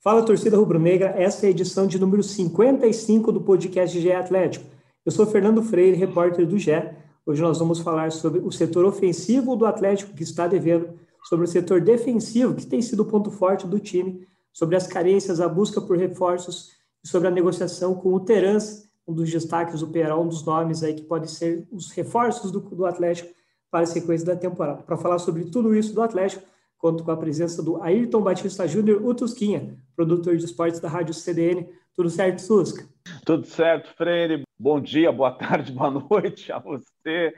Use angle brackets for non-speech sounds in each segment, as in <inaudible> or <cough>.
Fala torcida rubro-negra, esta é a edição de número 55 do podcast GE Atlético. Eu sou Fernando Freire, repórter do GE. Hoje nós vamos falar sobre o setor ofensivo do Atlético que está devendo, sobre o setor defensivo que tem sido o ponto forte do time, sobre as carências, a busca por reforços sobre a negociação com o Terans, um dos destaques do Perão, um dos nomes aí que pode ser os reforços do, do Atlético para a sequência da temporada. Para falar sobre tudo isso do Atlético, conto com a presença do Ayrton Batista Júnior, o Tusquinha, produtor de esportes da Rádio CDN. Tudo certo, Tusca? Tudo certo, Freire. Bom dia, boa tarde, <laughs> boa noite a você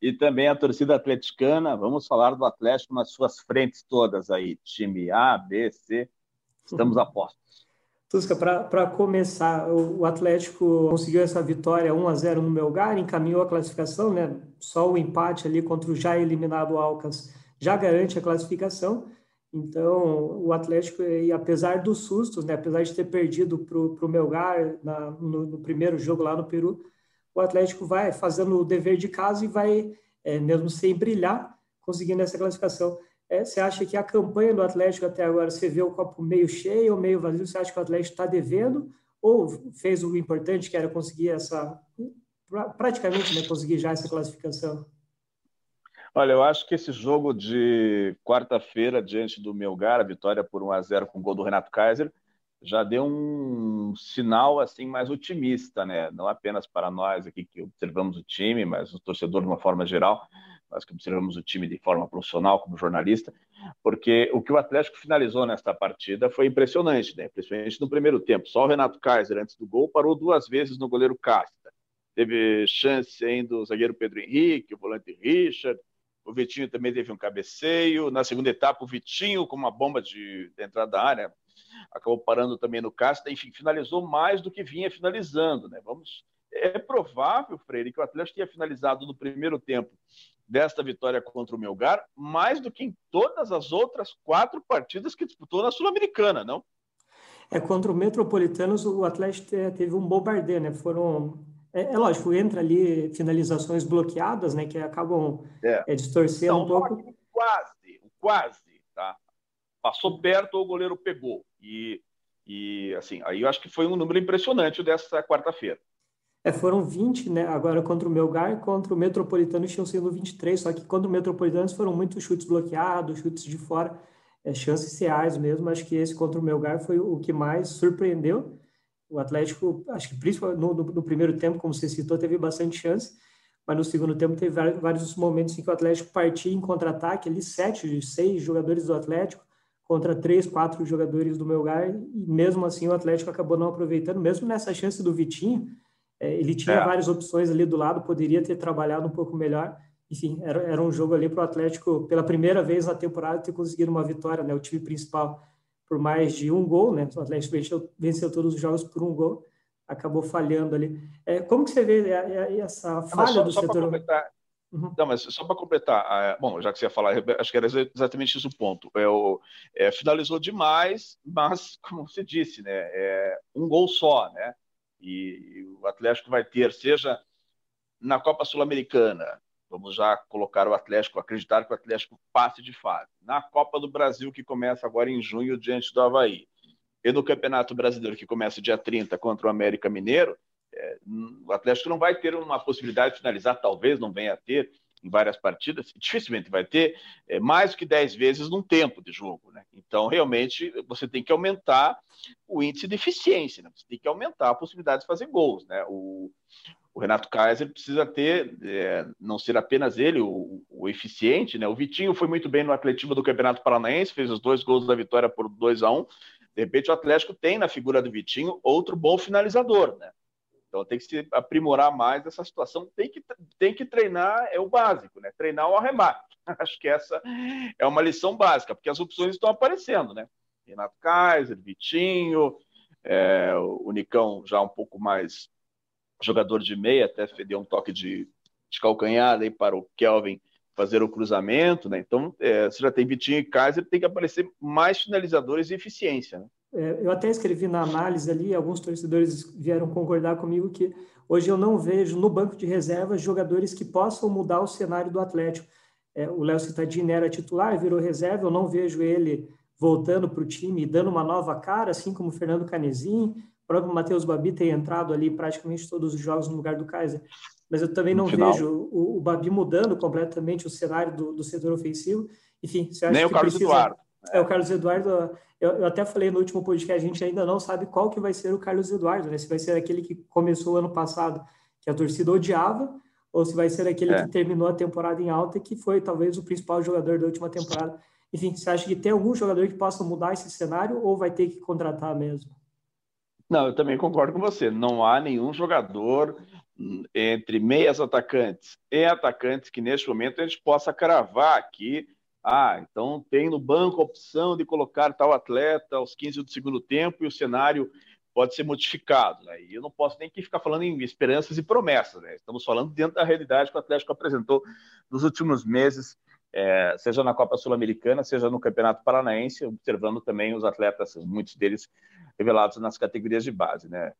e também a torcida atleticana. Vamos falar do Atlético nas suas frentes todas aí, time A, B, C. Estamos a postos. <laughs> Tusca, para começar, o Atlético conseguiu essa vitória 1 a 0 no Melgar, encaminhou a classificação, né? Só o empate ali contra o já eliminado Alcas já garante a classificação. Então, o Atlético, e apesar dos sustos, né? apesar de ter perdido para o Melgar na, no, no, primeiro jogo lá no Peru, o Atlético vai fazendo o dever de casa e vai, é, mesmo sem brilhar, conseguindo essa classificação. É, você acha que a campanha do Atlético até agora, você vê o copo meio cheio ou meio vazio? Você acha que o Atlético está devendo ou fez o importante que era conseguir essa, praticamente, né, conseguir já essa classificação? Olha, eu acho que esse jogo de quarta-feira diante do Melgar, a vitória por 1 a 0 com o gol do Renato Kaiser, já deu um sinal assim mais otimista, né? Não apenas para nós aqui que observamos o time, mas o torcedor de uma forma geral nós que observamos o time de forma profissional como jornalista, porque o que o Atlético finalizou nesta partida foi impressionante, né? principalmente no primeiro tempo. Só o Renato Kaiser, antes do gol, parou duas vezes no goleiro Casta. Teve chance ainda do zagueiro Pedro Henrique, o volante Richard, o Vitinho também teve um cabeceio. Na segunda etapa, o Vitinho, com uma bomba de, de entrada da área, acabou parando também no Casta. Enfim, finalizou mais do que vinha finalizando. Né? Vamos é provável, Freire, que o Atlético tenha finalizado no primeiro tempo desta vitória contra o Melgar, mais do que em todas as outras quatro partidas que disputou na Sul-Americana, não? É, contra o Metropolitanos, o Atlético teve um bombardeio, né? Foram. É, é lógico, entra ali finalizações bloqueadas, né? Que acabam é. É, distorcendo um pouco. Quase, quase, tá? Passou perto o goleiro pegou. E, e assim, aí eu acho que foi um número impressionante dessa quarta-feira. É, foram 20, né? Agora contra o Melgar, contra o Metropolitano tinham sido 23, só que contra o Metropolitano foram muitos chutes bloqueados, chutes de fora, é, chances reais mesmo. Acho que esse contra o Melgar foi o que mais surpreendeu. O Atlético, acho que principalmente no, no, no primeiro tempo, como você citou, teve bastante chance, mas no segundo tempo teve vários, vários momentos em que o Atlético partia em contra-ataque, ali sete, seis jogadores do Atlético contra três, quatro jogadores do Melgar, e mesmo assim o Atlético acabou não aproveitando, mesmo nessa chance do Vitinho, é, ele tinha é. várias opções ali do lado, poderia ter trabalhado um pouco melhor. Enfim, era, era um jogo ali para o Atlético, pela primeira vez na temporada, ter conseguido uma vitória, né? O time principal por mais de um gol, né? O Atlético venceu, venceu todos os jogos por um gol, acabou falhando ali. É, como que você vê essa falha só, do só setor? Uhum. Não, mas só para completar, é, bom, já que você ia falar, acho que era exatamente esse o ponto. É, o, é, finalizou demais, mas, <laughs> como você disse, né, é um gol só, né? E o Atlético vai ter, seja na Copa Sul-Americana, vamos já colocar o Atlético, acreditar que o Atlético passe de fase. Na Copa do Brasil, que começa agora em junho, diante do Havaí. E no Campeonato Brasileiro, que começa dia 30 contra o América Mineiro, é, o Atlético não vai ter uma possibilidade de finalizar, talvez não venha a ter, em várias partidas, dificilmente vai ter é, mais do que 10 vezes num tempo de jogo. Né? Então, realmente, você tem que aumentar o índice de eficiência, né? você tem que aumentar a possibilidade de fazer gols. Né? O, o Renato Kaiser precisa ter, é, não ser apenas ele o, o, eficiente, né? O Vitinho foi muito bem no Atlético do Campeonato Paranaense, fez os dois gols da vitória por 2 a 1 um. De repente, o Atlético tem na figura do Vitinho outro bom finalizador, né? Então tem que se aprimorar mais essa situação. Tem que, tem que treinar, é o básico, né? Treinar o arremate. <laughs> Acho que essa é uma lição básica, porque as opções estão aparecendo, né? Renato Kaiser, Vitinho, é, o Nicão já um pouco mais jogador de meia, até deu um toque de, de calcanhar aí para o Kelvin fazer o cruzamento, né? Então, é, se já tem Vitinho e Kaiser, tem que aparecer mais finalizadores e eficiência, né? É, eu até escrevi na análise ali, alguns torcedores vieram concordar comigo que hoje eu não vejo no banco de reservas jogadores que possam mudar o cenário do Atlético. É, o Léo Cittadini era titular, virou reserva, eu não vejo ele voltando para o time e dando uma nova cara, assim como o Fernando Canesim, o próprio Matheus Babi tem entrado ali praticamente todos os jogos no lugar do Kaiser. Mas eu também não vejo o, o, Babi mudando completamente o cenário do, do setor ofensivo. Enfim, você acha Nem que o Carlos precisa... Eduardo. É, o Carlos Eduardo, eu, eu, até falei no último podcast, a gente ainda não sabe qual que vai ser o Carlos Eduardo, né? Se vai ser aquele que começou ano passado, que a torcida odiava, ou se vai ser aquele é. que terminou a temporada em alta, que foi talvez o principal jogador da última temporada. Enfim, você acha que tem algum jogador que possa mudar esse cenário ou vai ter que contratar mesmo? Não, eu também concordo com você. Não há nenhum jogador entre meias atacantes e atacantes que neste momento a gente possa cravar aqui. Ah, então tem no banco a opção de colocar tal atleta aos 15 do segundo tempo e o cenário pode ser modificado. Né? E eu não posso nem ficar falando em esperanças e promessas. Né? Estamos falando dentro da realidade que o Atlético apresentou nos últimos meses é, seja na Copa Sul-Americana, seja no Campeonato Paranaense, observando também os atletas, muitos deles revelados nas categorias de base, né?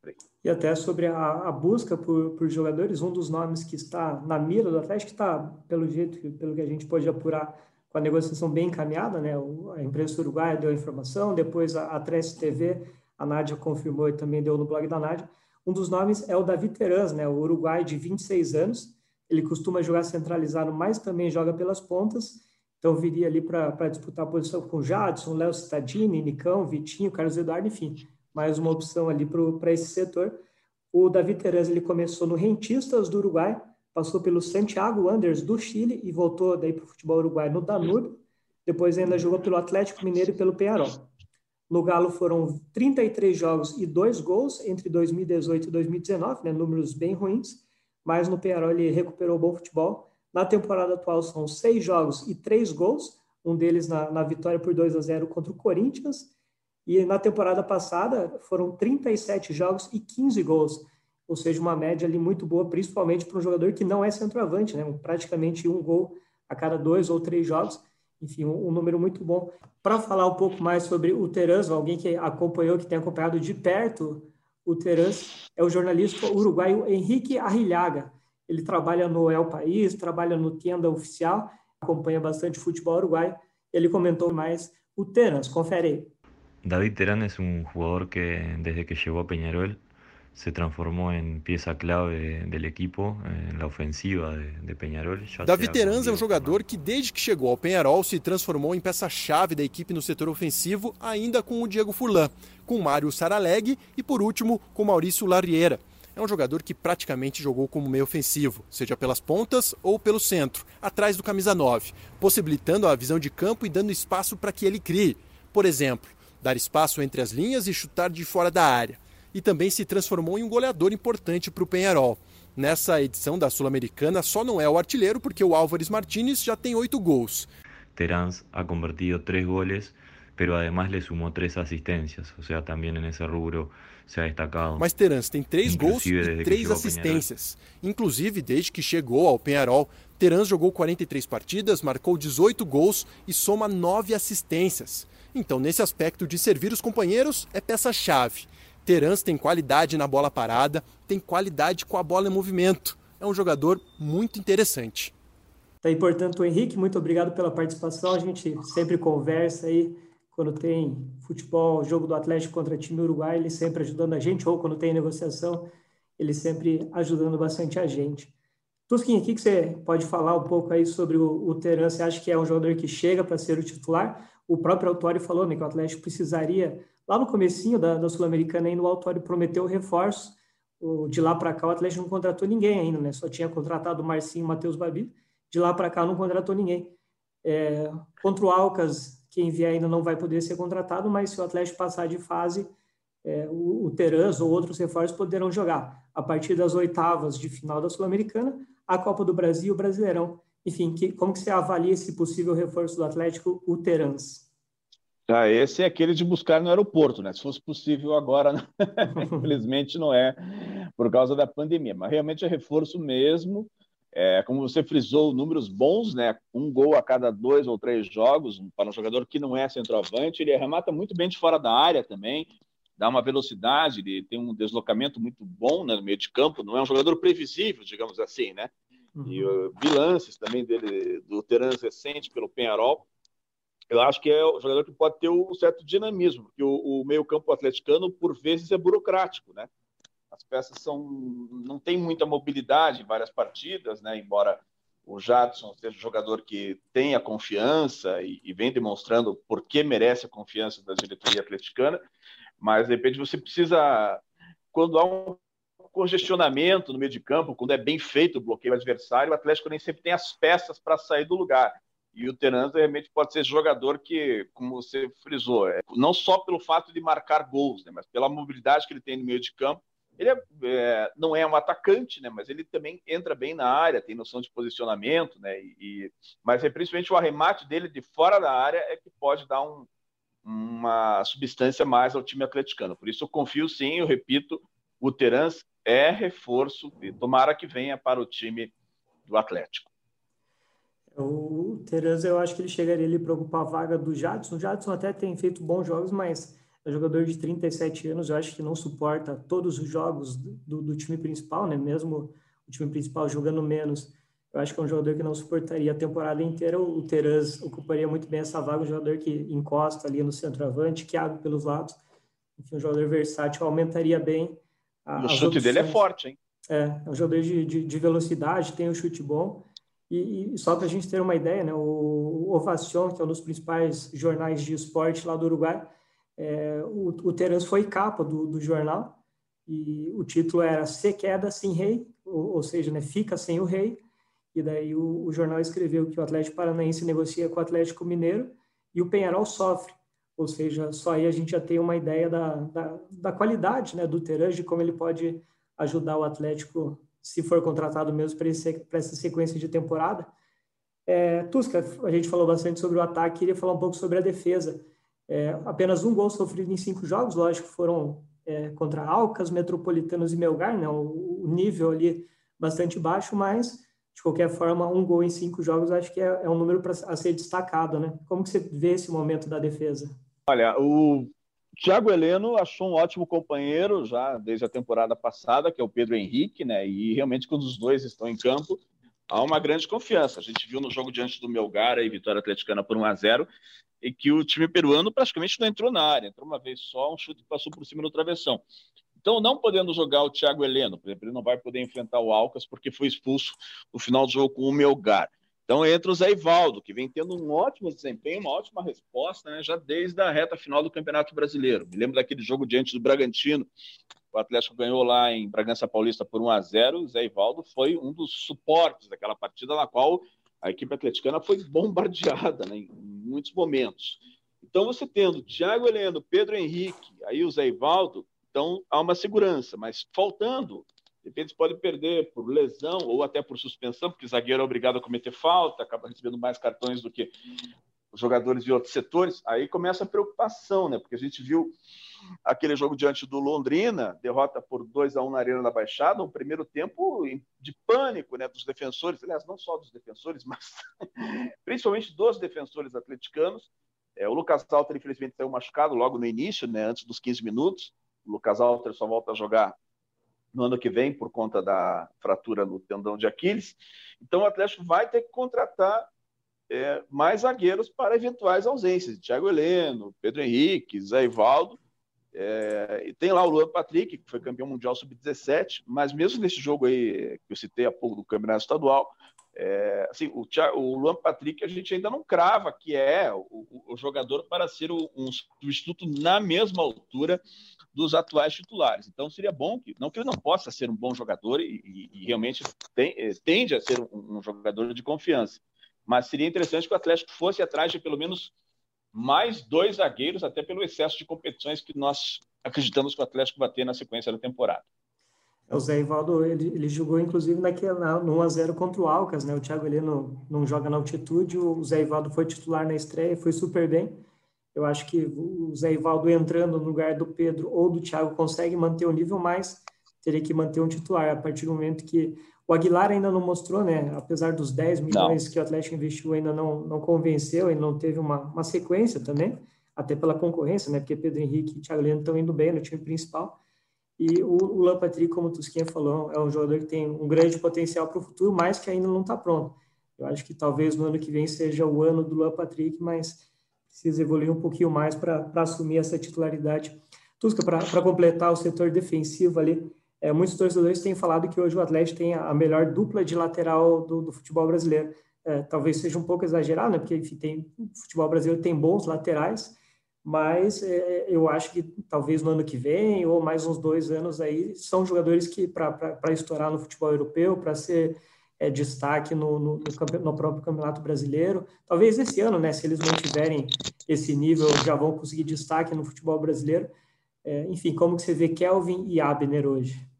E até sobre a, a busca por, por, jogadores, um dos nomes que está na mira do Atlético está, pelo jeito, pelo que a gente pode apurar, com a negociação bem encaminhada, né? A imprensa uruguaia deu a informação, depois a, a TV, a Nádia confirmou e também deu no blog da Nádia. Um dos nomes é o Davi Terans, né? O uruguai de 26 anos, ele costuma jogar centralizado, mas também joga pelas pontas. Então viria ali para disputar a posição com Jadson, Léo Cittadini, Nicão, Vitinho, Carlos Eduardo, enfim, mais uma opção ali para esse setor. O Davi Terez ele começou no Rentistas do Uruguai, passou pelo Santiago Wanderers do Chile e voltou daí para o futebol uruguaio no Danúbio. Depois ainda jogou pelo Atlético Mineiro e pelo Penharol. No Galo foram 33 jogos e dois gols entre 2018 e 2019, né, números bem ruins mas no Penharol ele recuperou bom futebol. Na temporada atual são seis jogos e três gols, um deles na, na vitória por 2 a 0 contra o Corinthians. E na temporada passada foram 37 jogos e 15 gols, ou seja, uma média ali muito boa, principalmente para um jogador que não é centroavante, né? praticamente um gol a cada dois ou três jogos. Enfim, um, um número muito bom. Para falar um pouco mais sobre o Teranzo, alguém que acompanhou, que tem acompanhado de perto o Terence é o jornalista uruguaio Henrique Arrillaga. Ele trabalha no El País, trabalha no Tienda Oficial, acompanha bastante futebol uruguaio. Ele comentou mais o Terence. Confere aí. David Terán es un jugador que desde que llegó a Peñarol se transformó en pieza clave del equipo en la ofensiva de, de Peñarol. Davi Terans é um jogador que desde que chegou ao Penharol se transformou em peça-chave da equipe no setor ofensivo, ainda com o Diego Furlan, com Mário Saraleg e por último com Maurício Larriera. É um jogador que praticamente jogou como meio ofensivo, seja pelas pontas ou pelo centro, atrás do camisa 9, possibilitando a visão de campo e dando espaço para que ele crie. Por exemplo, dar espaço entre as linhas e chutar de fora da área e também se transformou em um goleador importante para o Penharol. Nessa edição da Sul-Americana só não é o artilheiro porque o Álvares Martínez já tem oito gols. Terans ha convertido três goles, pero además le sumou três assistências, ou seja, também nesse rubro se ha destacado. Mas Terans tem três gols e três assistências. Inclusive, desde que chegou ao Penharol, Terans jogou 43 partidas, marcou 18 gols e soma nove assistências. Então, nesse aspecto de servir os companheiros, é peça-chave. Terans tem qualidade na bola parada, tem qualidade com a bola em movimento. É um jogador muito interessante. Tá aí, portanto, Henrique, muito obrigado pela participação. A gente sempre conversa aí quando tem futebol, jogo do Atlético contra time Uruguai, ele sempre ajudando a gente, ou quando tem negociação, ele sempre ajudando bastante a gente. Tusquinha, o que, você pode falar um pouco aí sobre o, o Teran? Você acha que é um jogador que chega para ser o titular? O próprio Autori falou né, que o Atlético precisaria Lá no comecinho da, da Sul-Americana, ainda o Autório prometeu reforço. O, de lá para cá, o Atlético não contratou ninguém ainda, né? Só tinha contratado o Marcinho e o Matheus Babi. De lá para cá, não contratou ninguém. É, contra o Alcas, quem vier ainda não vai poder ser contratado, mas se o Atlético passar de fase, é, o, o ou outros reforços poderão jogar a partir das oitavas de final da Sul-Americana, a Copa do Brasil e o Brasileirão. Enfim, que, como que você avalia esse possível reforço do Atlético, o Terans? Ah, esse é aquele de buscar no aeroporto, né? Se fosse possível agora, né? <laughs> infelizmente não é por causa da pandemia, mas realmente é reforço mesmo. É, como você frisou, números bons, né? Um gol a cada dois ou três jogos para um jogador que não é centroavante. Ele remata muito bem de fora da área também, dá uma velocidade, ele tem um deslocamento muito bom né, no meio de campo. Não é um jogador previsível, digamos assim, né? Uhum. E uh, bilances também dele do Terans recente pelo Penharol eu acho que é o jogador que pode ter um certo dinamismo, porque o, o meio-campo atleticano, por vezes, é burocrático, né? As peças são, não tem muita mobilidade em várias partidas, né? Embora o Jadson seja um jogador que tem a confiança e, e, vem demonstrando por que merece a confiança da diretoria atleticana, mas de repente você precisa, quando há um congestionamento no meio de campo, quando é bem feito o bloqueio adversário, o Atlético nem sempre tem as peças para sair do lugar. E o Terans realmente pode ser jogador que, como você frisou, é, não só pelo fato de marcar gols, né, mas pela mobilidade que ele tem no meio de campo. Ele é, é, não é um atacante, né, mas ele também entra bem na área, tem noção de posicionamento, né, e, mas é principalmente o arremate dele de fora da área é que pode dar um, uma substância mais ao time atleticano. Por isso eu confio sim, eu repito, o Terans é reforço e tomara que venha para o time do Atlético. O Tereza, eu acho que ele chegaria ali para ocupar a vaga do Jadson. O Jadson até tem feito bons jogos, mas é um jogador de 37 anos, eu acho que não suporta todos os jogos do, do time principal, né? Mesmo o time principal jogando menos, eu acho que é um jogador que não suportaria a temporada inteira. O Terez ocuparia muito bem essa vaga, um jogador que encosta ali no centroavante, que abre pelos lados. Enfim, um jogador versátil, aumentaria bem. A, o chute dele é forte, hein? É, é um jogador de, de, de velocidade, tem um chute bom. E, e só para a gente ter uma ideia, né, o Ovacion, que é um dos principais jornais de esporte lá do Uruguai, é, o, o Terence foi capa do, do, jornal e o título era Se Queda Sem Rei, ou, ou seja, né, Fica Sem o Rei. E daí o, o, jornal escreveu que o Atlético Paranaense negocia com o Atlético Mineiro e o Penharol sofre. Ou seja, só aí a gente já tem uma ideia da, da, da qualidade né, do Terence, de como ele pode ajudar o Atlético se for contratado mesmo para essa sequência de temporada. É, Tusca, a gente falou bastante sobre o ataque, queria falar um pouco sobre a defesa. É, apenas um gol sofrido em cinco jogos, lógico, foram é, contra Alcas, Metropolitanos e Melgar, né, o, o, nível ali bastante baixo, mas de qualquer forma, um gol em cinco jogos acho que é, é um número para a ser destacado. Né? Como que você vê esse momento da defesa? Olha, o Thiago Heleno achou um ótimo companheiro já desde a temporada passada, que é o Pedro Henrique, né? E realmente quando os dois estão em campo, há uma grande confiança. A gente viu no jogo diante do Melgar e Vitória Atleticana por 1 a 0 e que o time peruano praticamente não entrou na área, entrou uma vez só, um chute passou por cima do travessão. Então, não podendo jogar o Thiago Heleno, por exemplo, ele não vai poder enfrentar o Alcas porque foi expulso no final do jogo com o Melgar. Então entra o Zé Ivaldo, que vem tendo um ótimo desempenho, uma ótima resposta, né, já desde a reta final do Campeonato Brasileiro. Me lembro daquele jogo diante do Bragantino, o Atlético ganhou lá em Bragança Paulista por 1 a 0 o Zé Ivaldo foi um dos suportes daquela partida na qual a equipe atleticana foi bombardeada né, em muitos momentos. Então, você tendo Thiago Heleno, Pedro Henrique, aí o Zé Ivaldo, então há uma segurança, mas faltando de repente pode perder por lesão ou até por suspensão, porque o zagueiro é obrigado a cometer falta, acaba recebendo mais cartões do que os jogadores de outros setores. Aí começa a preocupação, né? Porque a gente viu aquele jogo diante do Londrina, derrota por 2 a 1 na Arena da Baixada, um primeiro tempo de pânico, né, dos defensores, aliás, não só dos defensores, <laughs> mas principalmente dos defensores atleticanos. É, o Lucas Alter, infelizmente, saiu machucado logo no início, né, antes dos 15 minutos. O Lucas Alter só volta a jogar no ano que vem por conta da fratura no tendão de Aquiles. Então o Atlético vai ter que contratar é, mais zagueiros para eventuais ausências. Thiago Heleno, Pedro Henrique, Zé Ivaldo. É, e tem lá o Luan Patrick, que foi campeão mundial sub-17, mas mesmo nesse jogo aí que eu citei há pouco do Campeonato Estadual, é, assim, o, o, Luan Patrick a gente ainda não crava que é o, o, o jogador para ser um substituto na mesma altura dos atuais titulares. Então seria bom que, não que ele não possa ser um bom jogador e, e, e realmente tem, eh, tende a ser um, um, jogador de confiança, mas seria interessante que o Atlético fosse atrás de pelo menos mais dois zagueiros, até pelo excesso de competições que nós acreditamos que o Atlético vai ter na sequência da temporada. O Zé Ivaldo, ele, ele jogou inclusive naquela, no 1x0 contra o Alcas, né? O Thiago ele não, não joga na altitude, o Zé Ivaldo foi titular na estreia, foi super bem. Eu acho que o Zé Ivaldo entrando no lugar do Pedro ou do Thiago consegue manter o nível, mas teria que manter um titular a partir do momento que o Aguilar ainda não mostrou, né? Apesar dos 10 milhões não. que o Atlético investiu, ainda não, não convenceu e não teve uma, uma sequência também, até pela concorrência, né? Porque Pedro Henrique e Thiago Leandro estão indo bem no time principal. E o, o Lampatri, como o Tusquinha falou, é um jogador que tem um grande potencial para o futuro, mas que ainda não está pronto. Eu acho que talvez no ano que vem seja o ano do Luan Patrick, mas precisa evoluir um pouquinho mais para assumir essa titularidade. Tusca, para completar o setor defensivo ali, é, muitos torcedores têm falado que hoje o Atlético tem a melhor dupla de lateral do, do futebol brasileiro. É, talvez seja um pouco exagerado, né? porque enfim, tem, o futebol brasileiro tem bons laterais, mas é, eu acho que talvez no ano que vem ou mais uns dois anos aí são jogadores que para estourar no futebol europeu, para ser é, destaque no, no, no, no, próprio Campeonato Brasileiro. Talvez esse ano, né, se eles mantiverem esse nível, já vão conseguir destaque no futebol brasileiro. É, enfim, como que você vê Kelvin e Abner hoje?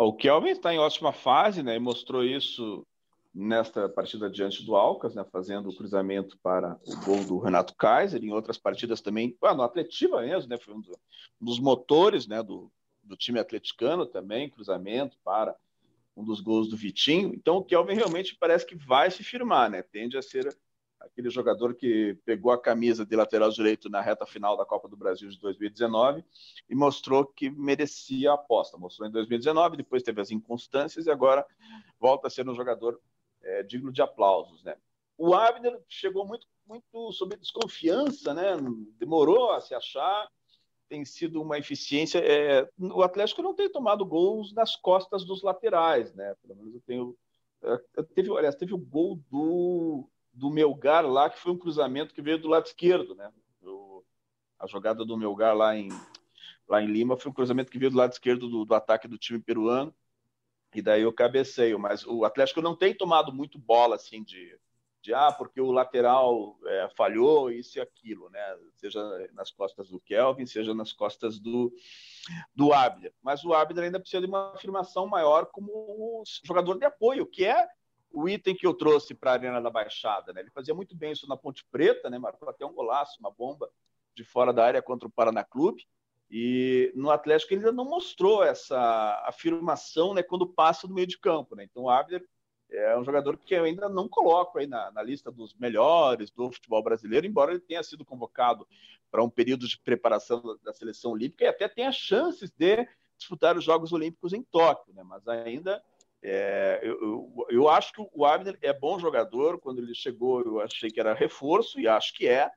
O Kelvin está em ótima fase, né? E mostrou isso nesta partida diante do Alcas, né? Fazendo o cruzamento para o gol do Renato Kaiser. Em outras partidas também, ah, no Atletiva mesmo, né? Foi um, do, dos motores, né? Do, do time atleticano também, cruzamento para um dos gols do Vitinho. Então o Kelvin realmente parece que vai se firmar, né? Tende a ser aquele jogador que pegou a camisa de lateral direito na reta final da Copa do Brasil de 2019 e mostrou que merecia a aposta. Mostrou em 2019, depois teve as inconstâncias e agora volta a ser um jogador é, digno de aplausos, né? O Abner chegou muito, muito sob desconfiança, né? Demorou a se achar tem sido uma eficiência. É, o Atlético não tem tomado gols nas costas dos laterais, né? Pelo menos eu tenho. Eu teve, aliás, teve o gol do, do Melgar lá, que foi um cruzamento que veio do lado esquerdo, né? A jogada do Melgar lá em, lá em Lima foi um cruzamento que veio do lado esquerdo do, do ataque do time peruano. E daí eu cabeceio, mas o Atlético não tem tomado muito bola assim de de ah, porque o lateral é, falhou, isso e aquilo, né? Seja nas costas do Kelvin, seja nas costas do, do Abner. Mas o Abner ainda precisa de uma afirmação maior como jogador de apoio, que é o item que eu trouxe para a Arena da Baixada. Né? Ele fazia muito bem isso na Ponte Preta, né? marcou até um golaço, uma bomba de fora da área contra o Paraná Clube. E no Atlético ele ainda não mostrou essa afirmação né, quando passa do meio de campo. Né? Então o Abner é um jogador que eu ainda não coloco aí na, na, lista dos melhores do futebol brasileiro, embora ele tenha sido convocado para um período de preparação da, da, seleção olímpica e até tenha chances de disputar os Jogos Olímpicos em Tóquio, né? Mas ainda é, eu, eu, eu, acho que o Abner é bom jogador. Quando ele chegou, eu achei que era reforço e acho que é,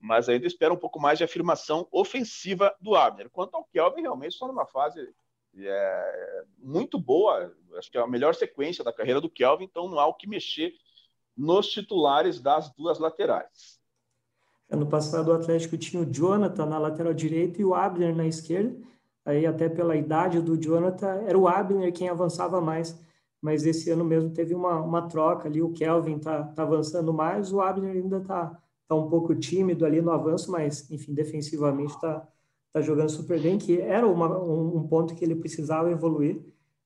mas ainda espero um pouco mais de afirmação ofensiva do Abner. Quanto ao Kelvin, realmente está numa fase é muito boa, acho que é a melhor sequência da carreira do Kelvin, então não há o que mexer nos titulares das duas laterais. Ano passado o Atlético tinha o Jonathan na lateral direita e o Abner na esquerda, aí até pela idade do Jonathan, era o Abner quem avançava mais, mas esse ano mesmo teve uma, uma troca ali, o Kelvin está tá avançando mais, o Abner ainda está tá um pouco tímido ali no avanço, mas enfim, defensivamente está está jogando super bem, que era uma, um, um, ponto que ele precisava evoluir,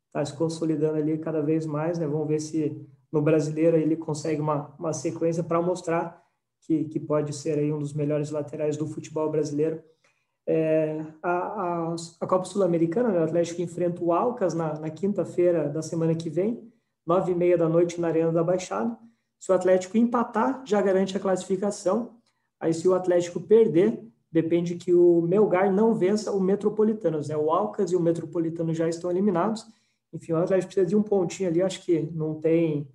está se consolidando ali cada vez mais, né? Vamos ver se no brasileiro ele consegue uma, uma sequência para mostrar que, que pode ser aí um dos melhores laterais do futebol brasileiro. É, a, a, a, Copa Sul-Americana, né, o Atlético enfrenta o Alcas na, na quinta-feira da semana que vem, nove e meia da noite na Arena da Baixada. Se o Atlético empatar, já garante a classificação. Aí, se o Atlético perder, depende que o Melgar não vença o Metropolitano. Né? O Alcas e o Metropolitano já estão eliminados. Enfim, o Atlético precisa de um pontinho ali. Acho que não tem.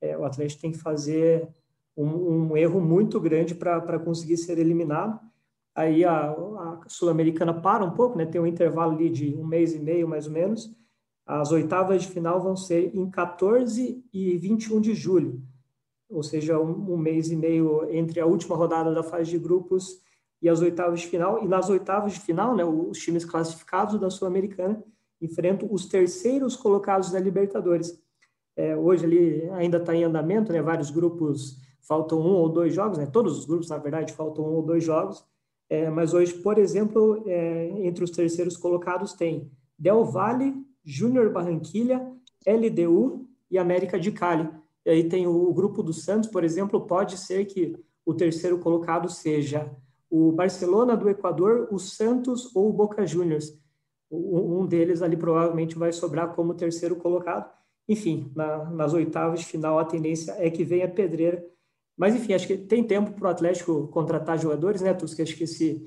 É, o Atlético tem que fazer um, um erro muito grande para conseguir ser eliminado. Aí a, a Sul-Americana para um pouco, né? tem um intervalo ali de um mês e meio, mais ou menos. As oitavas de final vão ser em 14 e 21 de julho, ou seja, um, um mês e meio entre a última rodada da fase de grupos e as oitavas de final. E nas oitavas de final, né, os times classificados da Sul-Americana enfrentam os terceiros colocados da Libertadores. É, hoje ali ainda está em andamento, né, vários grupos faltam um ou dois jogos, né, todos os grupos, na verdade, faltam um ou dois jogos. É, mas hoje, por exemplo, é, entre os terceiros colocados tem Del Valle, Júnior Barranquilha, LDU e América de Cali. E aí tem o, o grupo do Santos, por exemplo, pode ser que o terceiro colocado seja o Barcelona do Equador, o Santos ou o Boca Juniors. Um deles ali provavelmente vai sobrar como terceiro colocado. Enfim, na, nas oitavas de final a tendência é que venha pedreira. Mas enfim, acho que tem tempo para o Atlético contratar jogadores, né, Tusca? Acho que esse,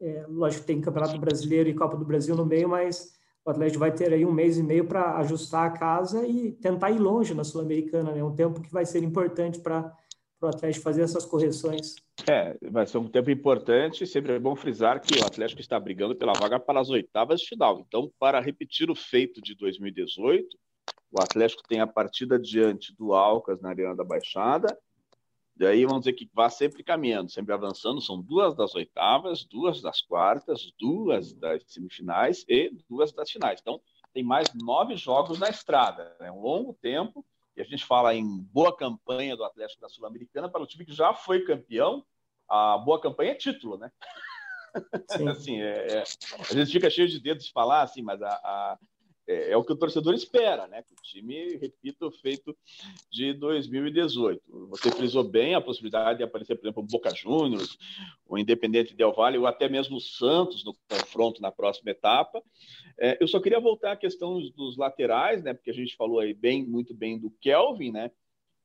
é, lógico tem Campeonato Brasileiro e Copa do Brasil no meio, mas o Atlético vai ter aí um mês e meio para ajustar a casa e tentar ir longe na Sul-Americana, né? Um tempo que vai ser importante para o Atlético fazer essas correções. É, vai ser um tempo importante. Sempre é bom frisar que o Atlético está brigando pela vaga para as oitavas de final. Então, para repetir o feito de 2018, o Atlético tem a partida diante do Alcas na Arena da Baixada. Daí vamos dizer que vá sempre caminhando, sempre avançando. São duas das oitavas, duas das quartas, duas das semifinais e duas das finais. Então, tem mais nove jogos na estrada. É um longo tempo e a gente fala em boa campanha do Atlético da Sul-Americana para o time que já foi campeão, a boa campanha é título, né? <laughs> assim, é, é, a gente fica cheio de dedos de falar assim, mas a, a é, é, o que o torcedor espera, né? Que o time repita o feito de 2018. Você frisou bem a possibilidade de aparecer, por exemplo, o Boca Juniors, o Independente Del Valle, ou até mesmo o Santos no confronto na próxima etapa. É, eu só queria voltar à questão dos laterais, né? Porque a gente falou aí bem, muito bem do Kelvin, né?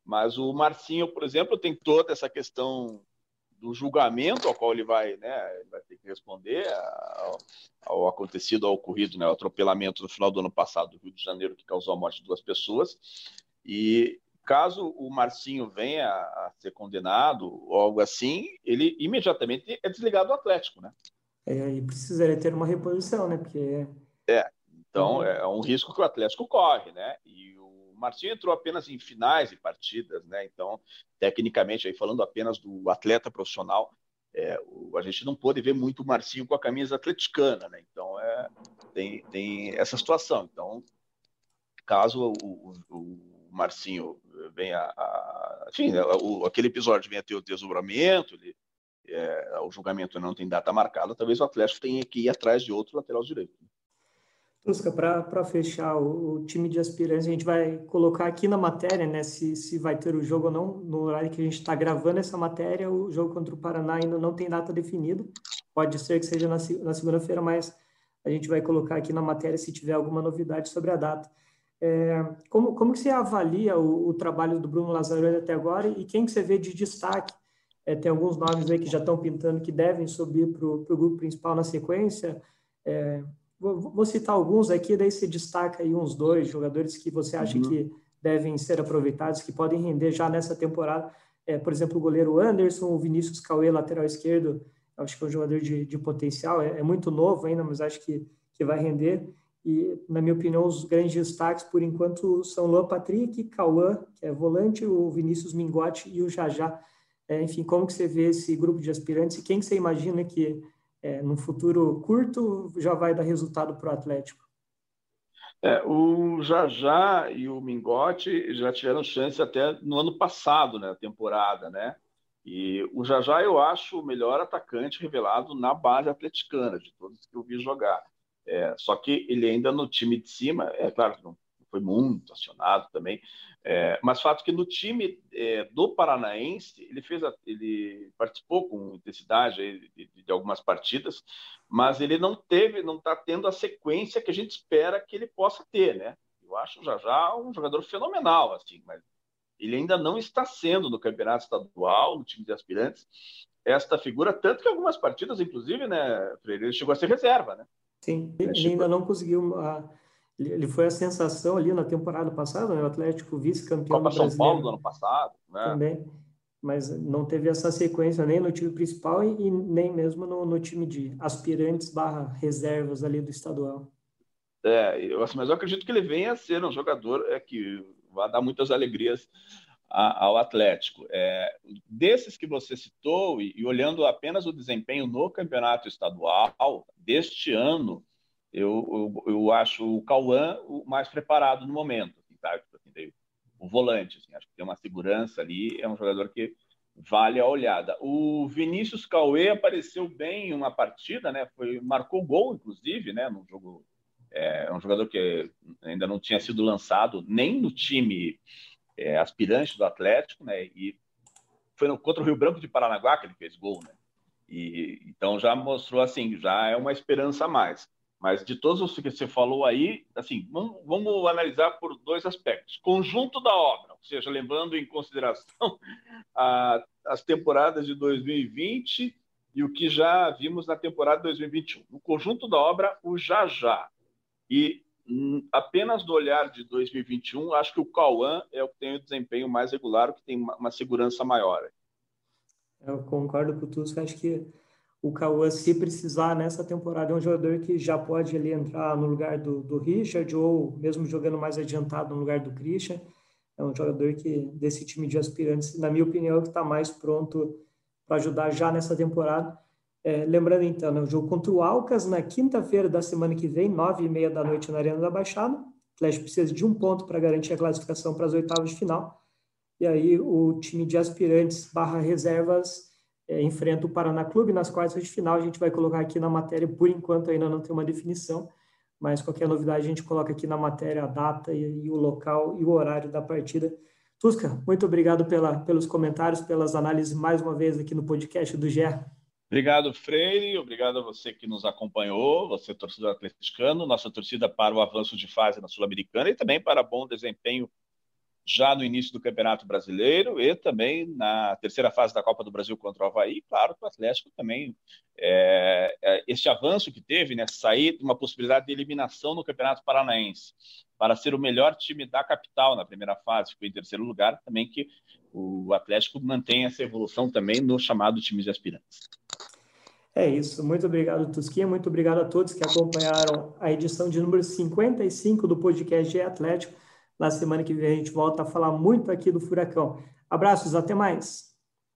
Mas o Marcinho, por exemplo, tem toda essa questão do julgamento ao qual ele vai, né, vai ter que responder ao, ao acontecido, ao ocorrido, né, o atropelamento no final do ano passado do Rio de Janeiro que causou a morte de duas pessoas. E caso o Marcinho venha a ser condenado ou algo assim, ele imediatamente é desligado do Atlético, né? É, e precisaria ter uma reposição, né? Porque é, então uhum. é um risco que o Atlético corre, né? E Marcinho entrou apenas em finais de partidas, né? Então, tecnicamente, aí falando apenas do atleta profissional, é, o, a gente não pôde ver muito o Marcinho com a camisa atleticana, né? Então, é, tem, tem essa situação. Então, caso o, o, o Marcinho venha a, enfim, né, o, aquele episódio venha ter o desdobramento, ele, é, o julgamento não tem data marcada, talvez o Atlético tenha que ir atrás de outro lateral direito. Tusca, para fechar o, o, time de aspirantes, a gente vai colocar aqui na matéria, né, se, se vai ter o jogo ou não. No horário que a gente está gravando essa matéria, o jogo contra o Paraná ainda não tem data definida. Pode ser que seja na, na segunda-feira, mas a gente vai colocar aqui na matéria se tiver alguma novidade sobre a data. É, como, como que você avalia o, o, trabalho do Bruno Lazzaroni até agora e quem que você vê de destaque? É, tem alguns nomes aí que já estão pintando que devem subir para o grupo principal na sequência. É, Vou, citar alguns aqui, daí você destaca aí uns dois jogadores que você acha uhum. que devem ser aproveitados, que podem render já nessa temporada. É, por exemplo, o goleiro Anderson, o Vinícius Cauê, lateral esquerdo, acho que é um jogador de, de potencial, é, é, muito novo ainda, mas acho que, que vai render. E, na minha opinião, os grandes destaques, por enquanto, são Luan Patrick, Cauã, que é volante, o Vinícius Mingotti e o Jajá. É, enfim, como que você vê esse grupo de aspirantes e quem que você imagina que é, no futuro curto já vai dar resultado para o Atlético? É, o Jajá e o Mingote já tiveram chance até no ano passado, né, temporada, né? E o Jajá eu acho o melhor atacante revelado na base atleticana de todos que eu vi jogar. É, só que ele ainda no time de cima, é claro que não foi muito acionado também, é, mas fato que no time é, do Paranaense ele fez, a, ele participou com intensidade de, de, de, algumas partidas, mas ele não teve, não está tendo a sequência que a gente espera que ele possa ter, né? Eu acho já já um jogador fenomenal, assim, mas ele ainda não está sendo no campeonato estadual, no time de aspirantes, esta figura, tanto que algumas partidas, inclusive, né, Freire, ele chegou a ser reserva, né? Sim, ele, ele ainda não conseguiu a ele foi a sensação ali na temporada passada, né? o Atlético vice-campeão Copa São Paulo do ano passado, né? Também, mas não teve essa sequência nem no time principal e, e nem mesmo no, no, time de aspirantes barra reservas ali do estadual. É, eu, mas eu acredito que ele venha a ser um jogador é, que vai dar muitas alegrias a, ao Atlético. É, desses que você citou, e, e olhando apenas o desempenho no campeonato estadual deste ano, eu, eu, eu acho o Cauã o mais preparado no momento, assim, o volante, assim, acho que tem uma segurança ali, é um jogador que vale a olhada. O Vinícius Cauê apareceu bem em uma partida, né? Foi, marcou gol, inclusive, né? No jogo. É um jogador que ainda não tinha sido lançado nem no time é, aspirante do Atlético, né? E foi no, contra o Rio Branco de Paranaguá que ele fez gol, né? E, então já mostrou assim, já é uma esperança a mais. Mas de todos os que você falou aí, assim, vamos, vamos, analisar por dois aspectos. Conjunto da obra, ou seja, levando em consideração <laughs> a, as temporadas de 2020 e o que já vimos na temporada de 2021. No conjunto da obra, o já já. E hum, apenas do olhar de 2021, acho que o Cauã é o que tem o desempenho mais regular, o que tem uma, uma segurança maior. Eu concordo com tudo, acho que o Cauã, se precisar nessa temporada, é um jogador que já pode ali entrar no lugar do, do Richard ou mesmo jogando mais adiantado no lugar do Christian. É um jogador que desse time de aspirantes, na minha opinião, é que está mais pronto para ajudar já nessa temporada. É, lembrando então, né, o jogo contra o Alcas na quinta-feira da semana que vem, nove e meia da noite na Arena da Baixada. O Atlético precisa de um ponto para garantir a classificação para as oitavas de final. E aí o time de aspirantes barra reservas é, enfrenta o Paraná Clube nas quartas de final. A gente vai colocar aqui na matéria, por enquanto ainda não tem uma definição, mas qualquer novidade a gente coloca aqui na matéria a data e, e o local e o horário da partida. Tusca, muito obrigado pela, pelos comentários, pelas análises mais uma vez aqui no podcast do GE. Obrigado, Freire. Obrigado a você que nos acompanhou, você, torcedor atleticano, nossa torcida para o avanço de fase na Sul-Americana e também para bom desempenho já no início do Campeonato Brasileiro e também na terceira fase da Copa do Brasil contra o Havaí. Claro que o Atlético também, é, é, este avanço que teve, né, sair de uma possibilidade de eliminação no Campeonato Paranaense para ser o melhor time da capital na primeira fase, ficou em terceiro lugar, também que o Atlético mantém essa evolução também no chamado time de aspirantes. É isso. Muito obrigado, Tusquinha. Muito obrigado a todos que acompanharam a edição de número 55 do podcast Atlético. Na semana que vem a gente volta a falar muito aqui do Furacão. Abraços, até mais.